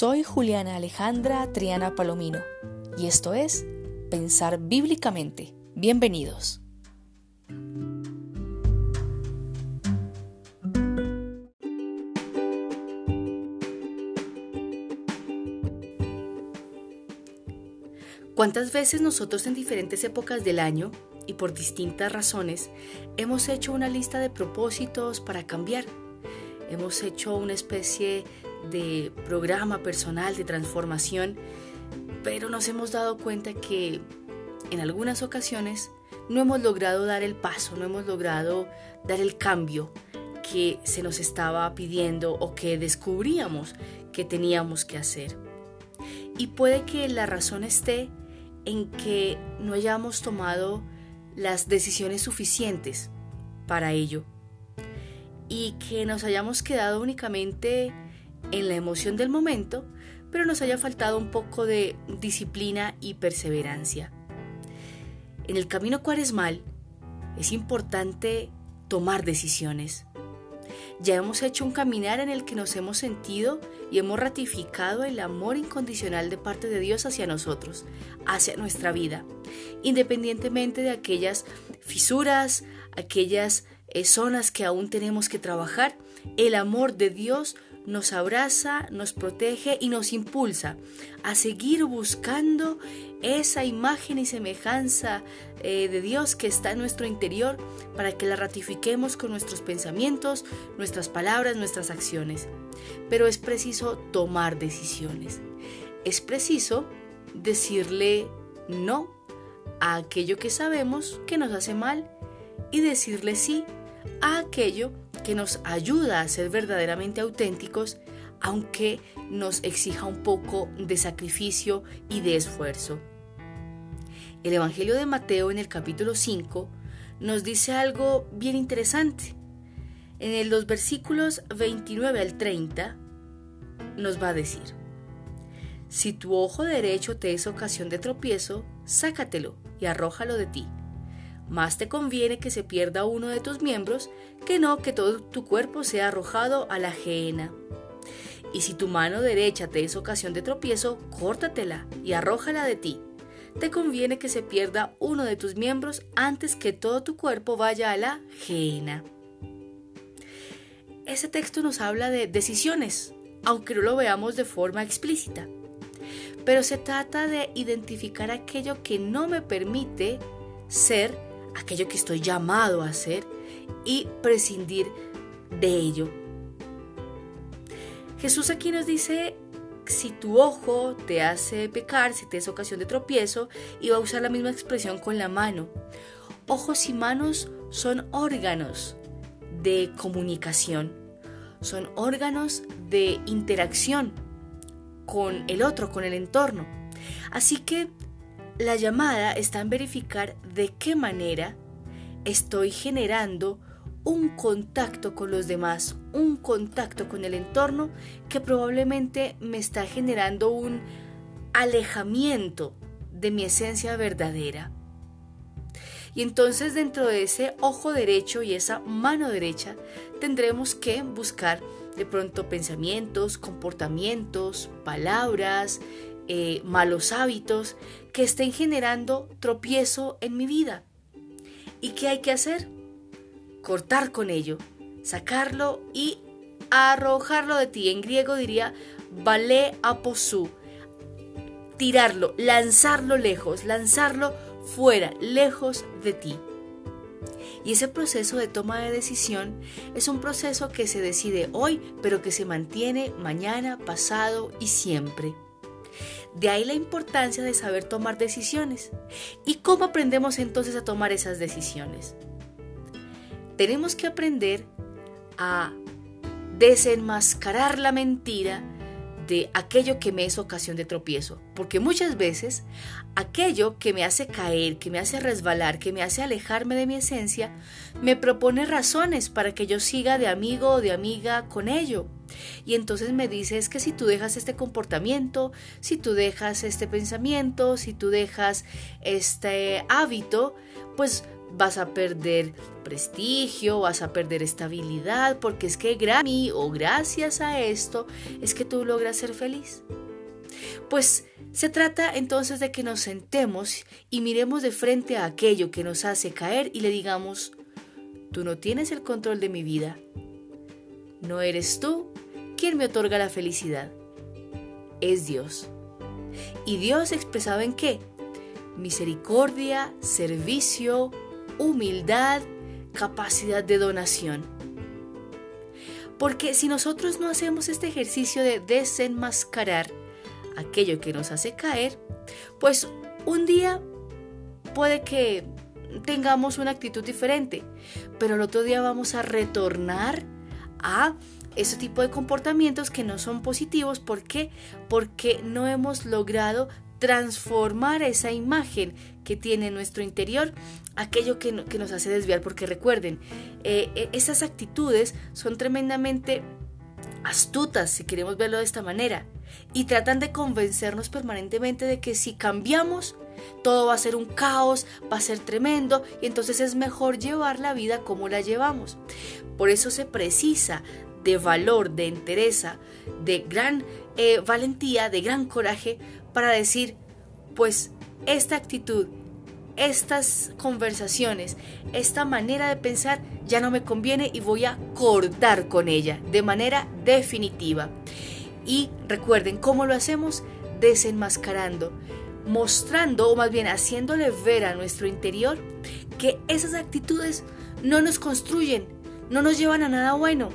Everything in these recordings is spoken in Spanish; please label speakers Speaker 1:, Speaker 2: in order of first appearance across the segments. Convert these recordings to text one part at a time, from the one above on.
Speaker 1: Soy Juliana Alejandra Triana Palomino y esto es Pensar Bíblicamente. Bienvenidos. ¿Cuántas veces nosotros en diferentes épocas del año y por distintas razones hemos hecho una lista de propósitos para cambiar? Hemos hecho una especie de programa personal de transformación, pero nos hemos dado cuenta que en algunas ocasiones no hemos logrado dar el paso, no hemos logrado dar el cambio que se nos estaba pidiendo o que descubríamos que teníamos que hacer. Y puede que la razón esté en que no hayamos tomado las decisiones suficientes para ello y que nos hayamos quedado únicamente en la emoción del momento, pero nos haya faltado un poco de disciplina y perseverancia. En el camino cuaresmal es importante tomar decisiones. Ya hemos hecho un caminar en el que nos hemos sentido y hemos ratificado el amor incondicional de parte de Dios hacia nosotros, hacia nuestra vida, independientemente de aquellas fisuras, aquellas eh, zonas que aún tenemos que trabajar, el amor de Dios nos abraza, nos protege y nos impulsa a seguir buscando esa imagen y semejanza eh, de Dios que está en nuestro interior para que la ratifiquemos con nuestros pensamientos, nuestras palabras, nuestras acciones. Pero es preciso tomar decisiones. Es preciso decirle no a aquello que sabemos que nos hace mal y decirle sí a aquello que nos ayuda a ser verdaderamente auténticos, aunque nos exija un poco de sacrificio y de esfuerzo. El Evangelio de Mateo en el capítulo 5 nos dice algo bien interesante. En los versículos 29 al 30 nos va a decir, si tu ojo derecho te es ocasión de tropiezo, sácatelo y arrójalo de ti más te conviene que se pierda uno de tus miembros que no que todo tu cuerpo sea arrojado a la ajena. Y si tu mano derecha te es ocasión de tropiezo, córtatela y arrójala de ti. Te conviene que se pierda uno de tus miembros antes que todo tu cuerpo vaya a la ajena. Ese texto nos habla de decisiones, aunque no lo veamos de forma explícita. Pero se trata de identificar aquello que no me permite ser aquello que estoy llamado a hacer y prescindir de ello. Jesús aquí nos dice, si tu ojo te hace pecar, si te es ocasión de tropiezo, y va a usar la misma expresión con la mano. Ojos y manos son órganos de comunicación, son órganos de interacción con el otro, con el entorno. Así que la llamada está en verificar de qué manera estoy generando un contacto con los demás, un contacto con el entorno que probablemente me está generando un alejamiento de mi esencia verdadera. Y entonces dentro de ese ojo derecho y esa mano derecha tendremos que buscar de pronto pensamientos, comportamientos, palabras, eh, malos hábitos que estén generando tropiezo en mi vida. ¿Y qué hay que hacer? Cortar con ello, sacarlo y arrojarlo de ti. En griego diría vale aposú. Tirarlo, lanzarlo lejos, lanzarlo fuera, lejos de ti. Y ese proceso de toma de decisión es un proceso que se decide hoy, pero que se mantiene mañana, pasado y siempre. De ahí la importancia de saber tomar decisiones. ¿Y cómo aprendemos entonces a tomar esas decisiones? Tenemos que aprender a desenmascarar la mentira de aquello que me es ocasión de tropiezo. Porque muchas veces aquello que me hace caer, que me hace resbalar, que me hace alejarme de mi esencia, me propone razones para que yo siga de amigo o de amiga con ello. Y entonces me dice es que si tú dejas este comportamiento, si tú dejas este pensamiento, si tú dejas este hábito, pues vas a perder prestigio, vas a perder estabilidad, porque es que gracias o gracias a esto es que tú logras ser feliz. Pues se trata entonces de que nos sentemos y miremos de frente a aquello que nos hace caer y le digamos, tú no tienes el control de mi vida, no eres tú quien me otorga la felicidad, es Dios. ¿Y Dios expresado en qué? Misericordia, servicio, humildad, capacidad de donación. Porque si nosotros no hacemos este ejercicio de desenmascarar aquello que nos hace caer, pues un día puede que tengamos una actitud diferente, pero el otro día vamos a retornar a ese tipo de comportamientos que no son positivos. ¿Por qué? Porque no hemos logrado transformar esa imagen que tiene nuestro interior, aquello que, nos hace desviar, porque recuerden, eh, eh, esas actitudes son tremendamente astutas, si queremos verlo de esta manera, y tratan de convencernos permanentemente de que si cambiamos, todo va a ser un caos, va a ser tremendo, y entonces es mejor llevar la vida como la llevamos. Por eso se precisa de valor, de entereza, de gran eh, valentía, de gran coraje para decir, pues esta actitud, estas conversaciones, esta manera de pensar ya no me conviene y voy a cortar con ella de manera definitiva. Y recuerden cómo lo hacemos desenmascarando, mostrando o más bien haciéndole ver a nuestro interior que esas actitudes no nos construyen, no nos llevan a nada bueno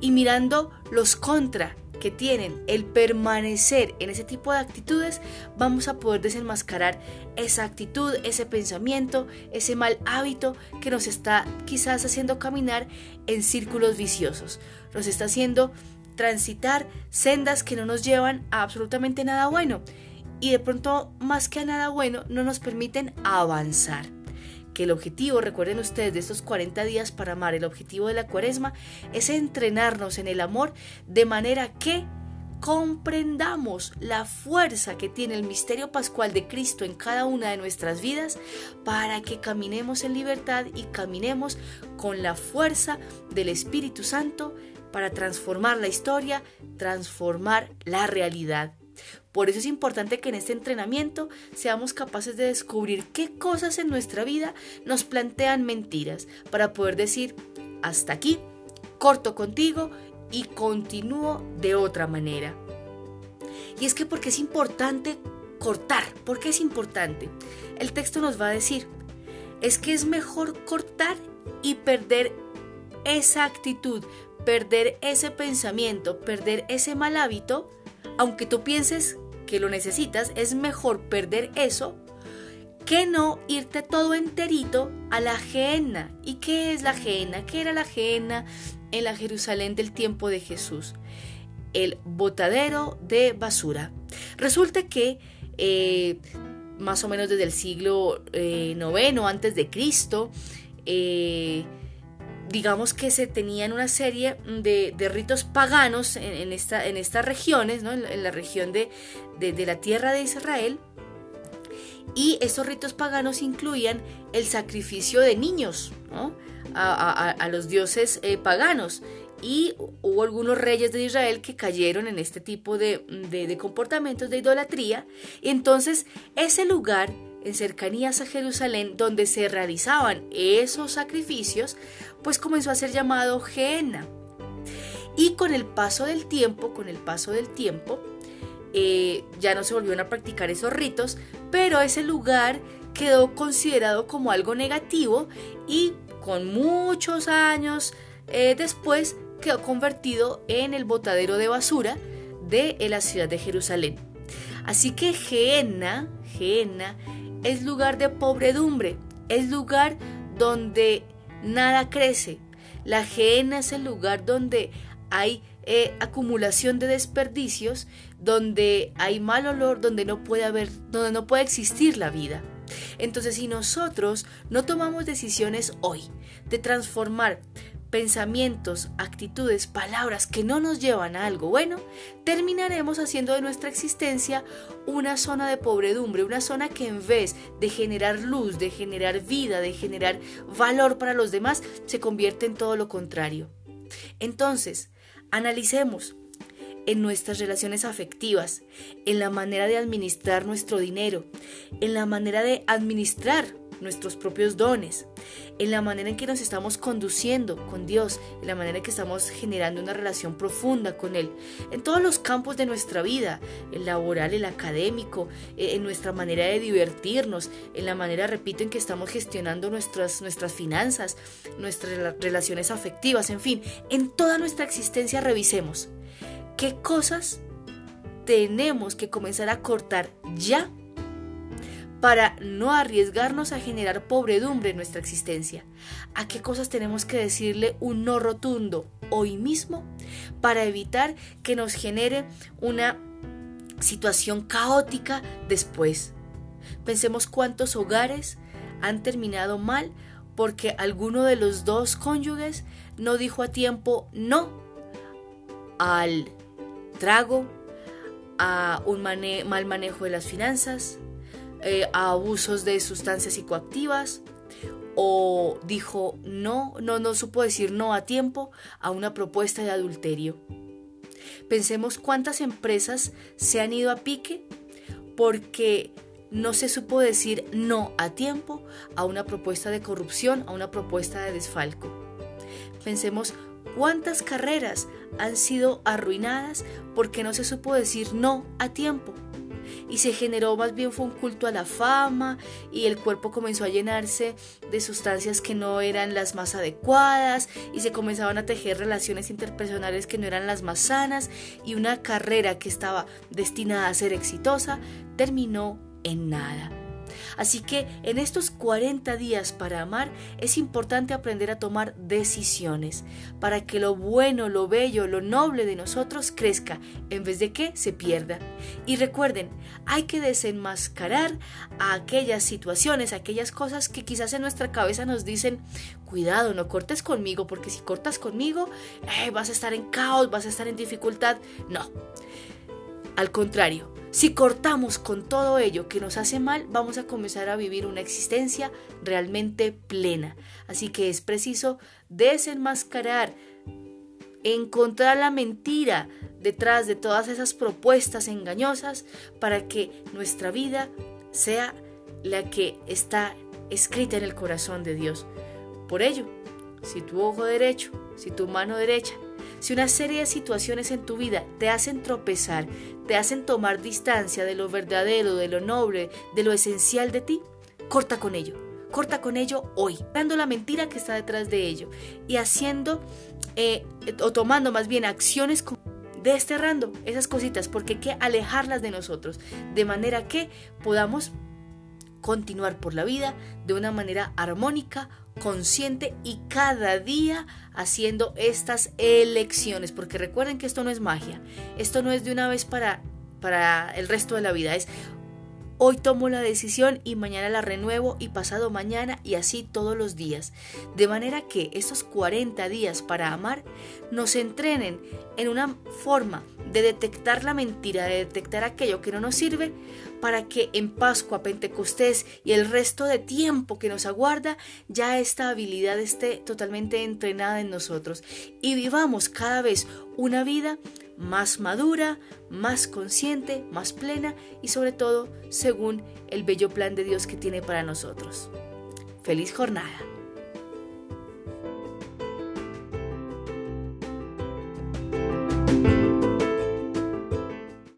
Speaker 1: y mirando los contra que tienen el permanecer en ese tipo de actitudes, vamos a poder desenmascarar esa actitud, ese pensamiento, ese mal hábito que nos está quizás haciendo caminar en círculos viciosos. Nos está haciendo transitar sendas que no nos llevan a absolutamente nada bueno. Y de pronto, más que a nada bueno, no nos permiten avanzar que el objetivo, recuerden ustedes, de estos 40 días para amar, el objetivo de la cuaresma es entrenarnos en el amor de manera que comprendamos la fuerza que tiene el misterio pascual de Cristo en cada una de nuestras vidas para que caminemos en libertad y caminemos con la fuerza del Espíritu Santo para transformar la historia, transformar la realidad. Por eso es importante que en este entrenamiento seamos capaces de descubrir qué cosas en nuestra vida nos plantean mentiras para poder decir, hasta aquí, corto contigo y continúo de otra manera. Y es que porque es importante cortar, ¿por qué es importante? El texto nos va a decir, es que es mejor cortar y perder esa actitud, perder ese pensamiento, perder ese mal hábito, aunque tú pienses que lo necesitas, es mejor perder eso que no irte todo enterito a la ajena. ¿Y qué es la ajena? ¿Qué era la ajena en la Jerusalén del tiempo de Jesús? El botadero de basura. Resulta que eh, más o menos desde el siglo IX eh, antes de Cristo, eh, digamos que se tenían una serie de, ritos paganos en, esta, en estas regiones, en, la región de, la tierra de Israel. Y estos ritos paganos incluían el sacrificio de niños a, los dioses eh, paganos. Y hubo algunos reyes de Israel que cayeron en este tipo de, de comportamientos de idolatría. Entonces ese lugar en cercanías a Jerusalén donde se realizaban esos sacrificios, pues comenzó a ser llamado Gehenna. Y con el paso del tiempo, con el paso del tiempo, eh, ya no se volvieron a practicar esos ritos, pero ese lugar quedó considerado como algo negativo y con muchos años eh, después quedó convertido en el botadero de basura de la ciudad de Jerusalén. Así que Gehenna, Gehenna es lugar de pobredumbre, es lugar donde nada crece. La gehenna es el lugar donde hay eh, acumulación de desperdicios, donde hay mal olor, donde no puede haber, donde no puede existir la vida. Entonces, si nosotros no tomamos decisiones hoy de transformar pensamientos, actitudes, palabras que no nos llevan a algo bueno, terminaremos haciendo de nuestra existencia una zona de pobredumbre, una zona que en vez de generar luz, de generar vida, de generar valor para los demás, se convierte en todo lo contrario. Entonces, analicemos en nuestras relaciones afectivas, en la manera de administrar nuestro dinero, en la manera de administrar nuestros propios dones, en la manera en que nos estamos conduciendo con Dios, en la manera en que estamos generando una relación profunda con Él, en todos los campos de nuestra vida, el laboral, el académico, eh, en nuestra manera de divertirnos, en la manera, repito, en que estamos gestionando nuestras, nuestras finanzas, nuestras relaciones afectivas, en fin, en toda nuestra existencia revisemos qué cosas tenemos que comenzar a cortar ya para no arriesgarnos a generar pobredumbre en nuestra existencia? ¿A qué cosas tenemos que decirle un no rotundo hoy mismo para evitar que nos genere una situación caótica después? Pensemos cuántos hogares han terminado mal porque alguno de los dos cónyuges no dijo a tiempo no al trago, a un mal manejo de las finanzas, eh, a abusos de sustancias psicoactivas o dijo no, no, no supo decir no a tiempo a una propuesta de adulterio. Pensemos cuántas empresas se han ido a pique porque no se supo decir no a tiempo a una propuesta de corrupción, a una propuesta de desfalco. Pensemos cuántas carreras han sido arruinadas porque no se supo decir no a tiempo y se generó más bien fue un culto a la fama y el cuerpo comenzó a llenarse de sustancias que no eran las más adecuadas y se comenzaban a tejer relaciones interpersonales que no eran las más sanas y una carrera que estaba destinada a ser exitosa terminó en nada. Así que en estos 40 días para amar es importante aprender a tomar decisiones para que lo bueno, lo bello, lo noble de nosotros crezca en vez de que se pierda. Y recuerden, hay que desenmascarar a aquellas situaciones, aquellas cosas que quizás en nuestra cabeza nos dicen, cuidado, no cortes conmigo, porque si cortas conmigo, eh, vas a estar en caos, vas a estar en dificultad. No. Al contrario, si cortamos con todo ello que nos hace mal, vamos a comenzar a vivir una existencia realmente plena. Así que es preciso desenmascarar, encontrar la mentira detrás de todas esas propuestas engañosas para que nuestra vida sea la que está escrita en el corazón de Dios. Por ello, si tu ojo derecho, si tu mano derecha si una serie de situaciones en tu vida te hacen tropezar, te hacen tomar distancia de lo verdadero, de lo noble, de lo esencial de ti, corta con ello. Corta con ello hoy, dando la mentira que está detrás de ello y haciendo eh, o tomando más bien acciones desterrando esas cositas porque hay que alejarlas de nosotros de manera que podamos continuar por la vida de una manera armónica, consciente y cada día haciendo estas elecciones, porque recuerden que esto no es magia, esto no es de una vez para, para el resto de la vida, es Hoy tomo la decisión y mañana la renuevo y pasado mañana y así todos los días. De manera que estos 40 días para amar nos entrenen en una forma de detectar la mentira, de detectar aquello que no nos sirve, para que en Pascua, Pentecostés y el resto de tiempo que nos aguarda, ya esta habilidad esté totalmente entrenada en nosotros y vivamos cada vez una vida más madura, más consciente, más plena y sobre todo según el bello plan de Dios que tiene para nosotros. Feliz jornada.